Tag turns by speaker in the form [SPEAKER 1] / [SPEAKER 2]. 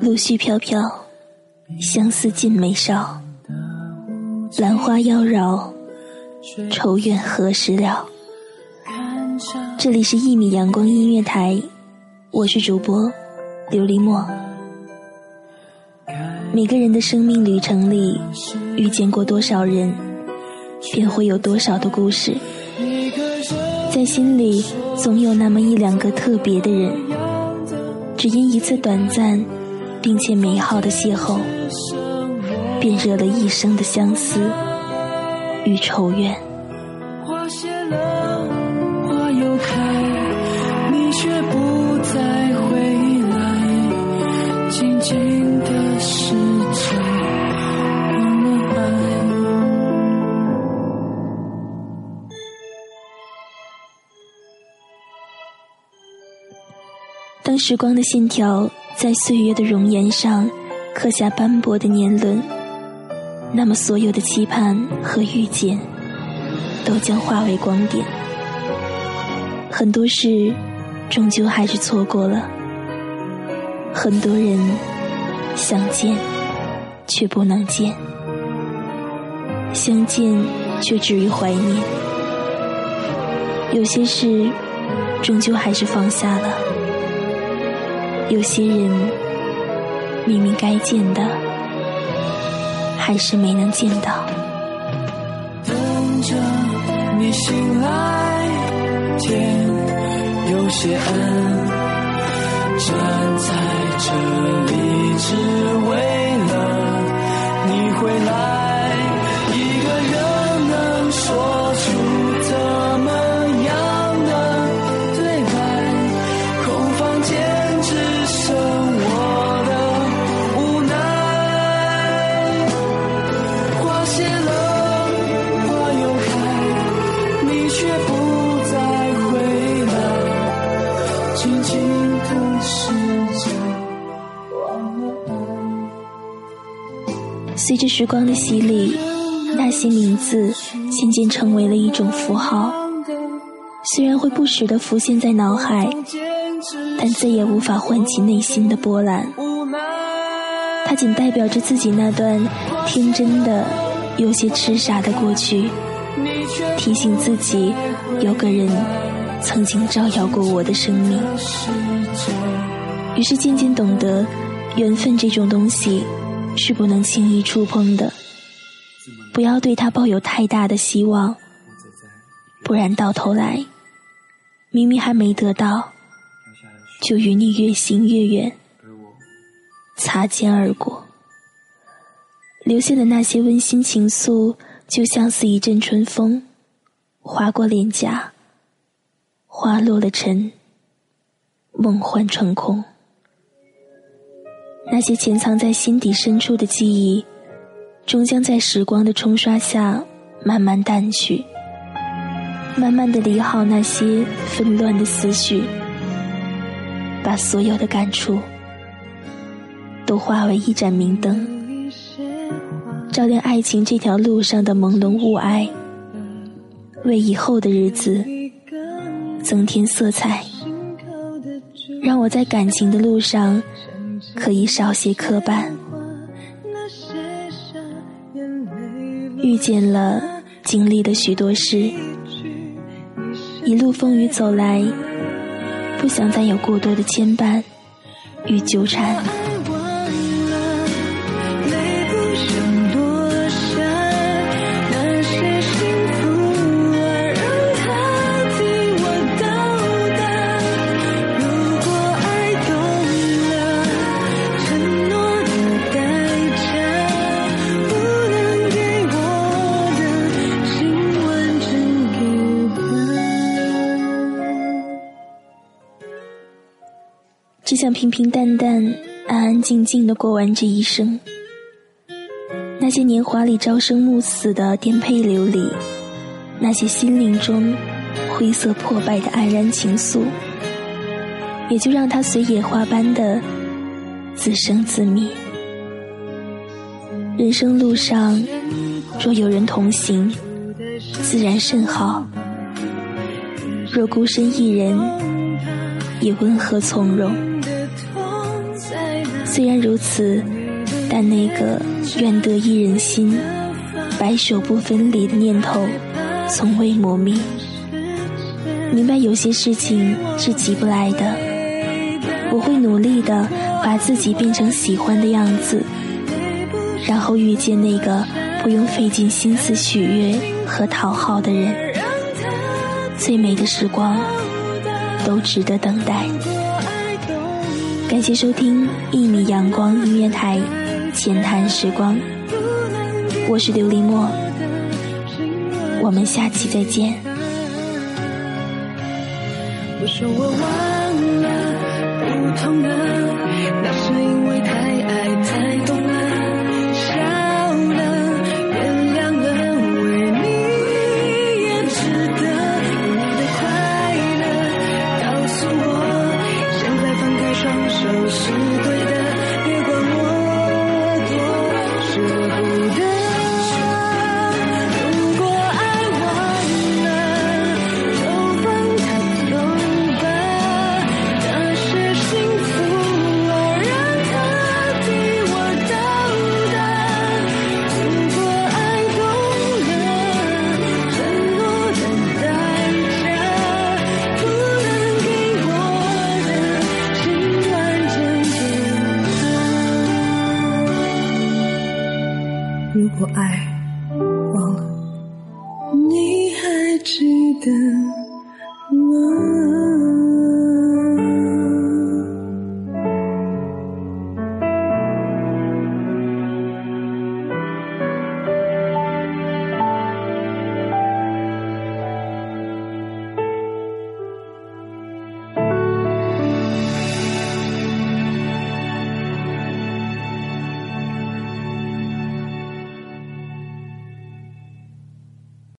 [SPEAKER 1] 露絮飘飘，相思尽眉梢。兰花妖娆，愁怨何时了？这里是一米阳光音乐台，我是主播琉璃墨。每个人的生命旅程里，遇见过多少人，便会有多少的故事。在心里，总有那么一两个特别的人，只因一次短暂。并且美好的邂逅，便惹了一生的相思与愁怨。花谢了，花又开，你却不再回来，静静的时间忘了爱。当时光的线条。在岁月的容颜上刻下斑驳的年轮，那么所有的期盼和遇见都将化为光点。很多事终究还是错过了，很多人想见却不能见，相见却止于怀念。有些事终究还是放下了。有些人明明该见的，还是没能见到。等着你醒来，天有些暗，站在这里只为随着时光的洗礼，那些名字渐渐成为了一种符号。虽然会不时的浮现在脑海，但再也无法唤起内心的波澜。它仅代表着自己那段天真的、有些痴傻的过去，提醒自己有个人曾经照耀过我的生命。于是渐渐懂得，缘分这种东西。是不能轻易触碰的，不要对他抱有太大的希望，不然到头来，明明还没得到，就与你越行越远，擦肩而过，留下的那些温馨情愫，就像似一阵春风，划过脸颊，花落了尘，梦幻成空。那些潜藏在心底深处的记忆，终将在时光的冲刷下慢慢淡去。慢慢的理好那些纷乱的思绪，把所有的感触都化为一盏明灯，照亮爱情这条路上的朦胧雾霭，为以后的日子增添色彩，让我在感情的路上。可以少些磕绊，遇见了，经历了许多事，一路风雨走来，不想再有过多的牵绊与纠缠。想平平淡淡、安安静静的过完这一生。那些年华里朝生暮死的颠沛流离，
[SPEAKER 2] 那些心灵中灰色破败的黯然情愫，也就让它随野花般的自生自灭。人生路上，若有人同行，自然甚好；若孤身一人，也温和从容。虽然如此，但那个愿得一人心，白首不分离的念头，从未磨灭。明白有些事情是急不来的，我会努力的把自己变成喜欢的样子。然后遇见那个不用费尽心思取悦和讨好的人，最美的时光都值得等待。感谢收听一米阳光音乐台浅谈时光，我是琉璃墨，我们下期再见。我说我了，